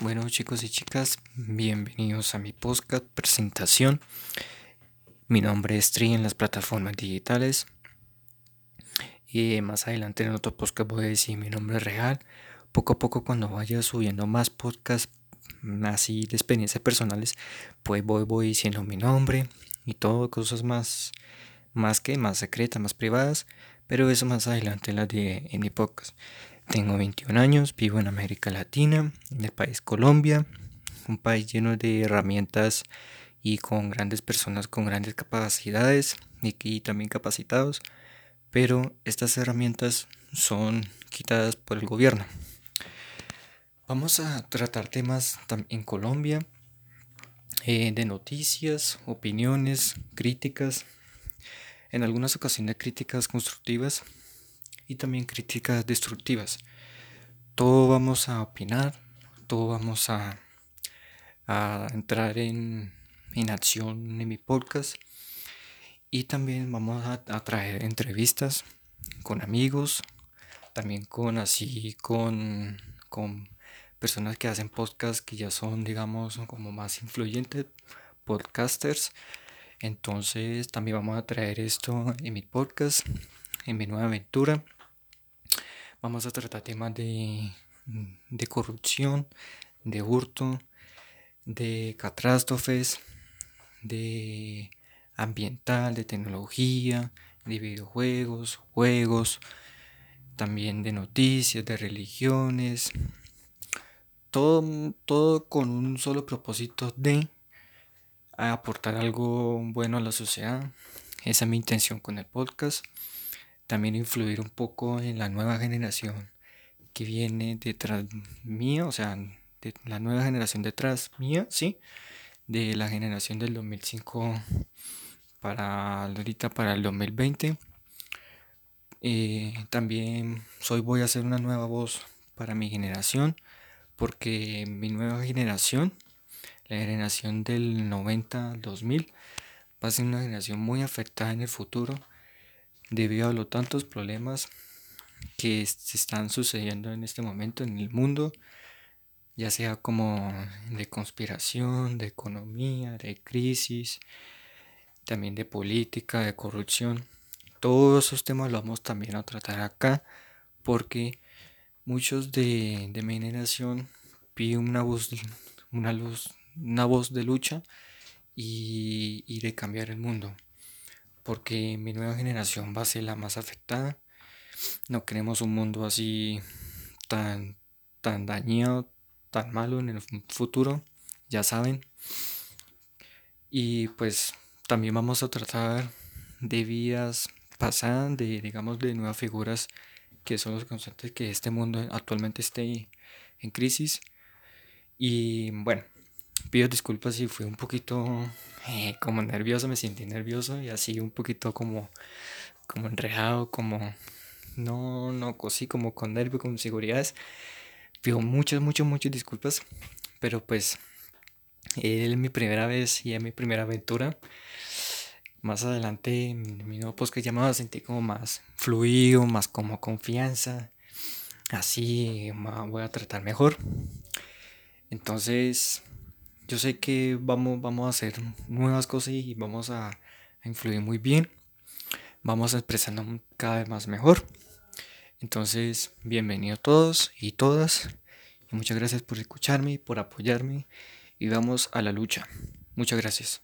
Bueno chicos y chicas, bienvenidos a mi podcast presentación. Mi nombre es Tri en las plataformas digitales. Y más adelante en otro podcast voy a decir mi nombre real. Poco a poco cuando vaya subiendo más podcasts así de experiencias personales, pues voy, voy diciendo mi nombre y todo, cosas más, más que más secretas, más privadas. Pero eso más adelante en, la de, en mi podcast. Tengo 21 años, vivo en América Latina, en el país Colombia, un país lleno de herramientas y con grandes personas con grandes capacidades y, también capacitados, pero estas herramientas son quitadas por el gobierno. Vamos a tratar temas en Colombia eh, de noticias, opiniones, críticas, en algunas ocasiones críticas constructivas y también críticas destructivas. Todo vamos a opinar, todo vamos a, a entrar en, en, acción en mi podcast y también vamos a, a, traer entrevistas con amigos, también con así con, con personas que hacen podcast que ya son digamos como más influyentes, podcasters. Entonces también vamos a traer esto en mi podcast, en mi nueva aventura. Vamos a tratar temas de, de corrupción, de hurto, de catástrofes, de ambiental, de tecnología, de videojuegos, juegos, también de noticias, de religiones, todo, todo con un solo propósito de aportar algo bueno a la sociedad. Esa es mi intención con el podcast también influir un poco en la nueva generación que viene detrás mía, o sea, de la nueva generación detrás mía, sí, de la generación del 2005 para ahorita para el 2020. Eh, también soy voy a hacer una nueva voz para mi generación porque mi nueva generación la generación del 90 2000 va a ser una generación muy afectada en el futuro debido a los tantos problemas que se están sucediendo en este momento en el mundo, ya sea como de conspiración, de economía, de crisis, también de política, de corrupción. Todos esos temas los vamos también a tratar acá porque muchos de, de mi generación piden una voz, una, luz, una voz de lucha y, y de cambiar el mundo porque mi nueva generación va a ser la más afectada. No queremos un mundo así tan, tan dañado, tan malo en el futuro, ya saben. Y pues también vamos a tratar de vidas pasadas, de digamos de nuevas figuras que son los constantes que este mundo actualmente esté en crisis. Y bueno, pido disculpas si fui un poquito eh, como nervioso, me sentí nervioso y así un poquito como, como enrejado, como no, no, así como con nervio, con seguridades. Pido muchas, muchas, muchas disculpas, pero pues es mi primera vez y es mi primera aventura. Más adelante mi nuevo podcast llamado sentí como más fluido, más como confianza. Así voy a tratar mejor. Entonces, yo sé que vamos, vamos a hacer nuevas cosas y vamos a, influir muy bien. Vamos a expresarnos cada vez más mejor. Entonces, bienvenidos todos y todas. Y muchas gracias por escucharme, por apoyarme. Y vamos a la lucha. Muchas gracias.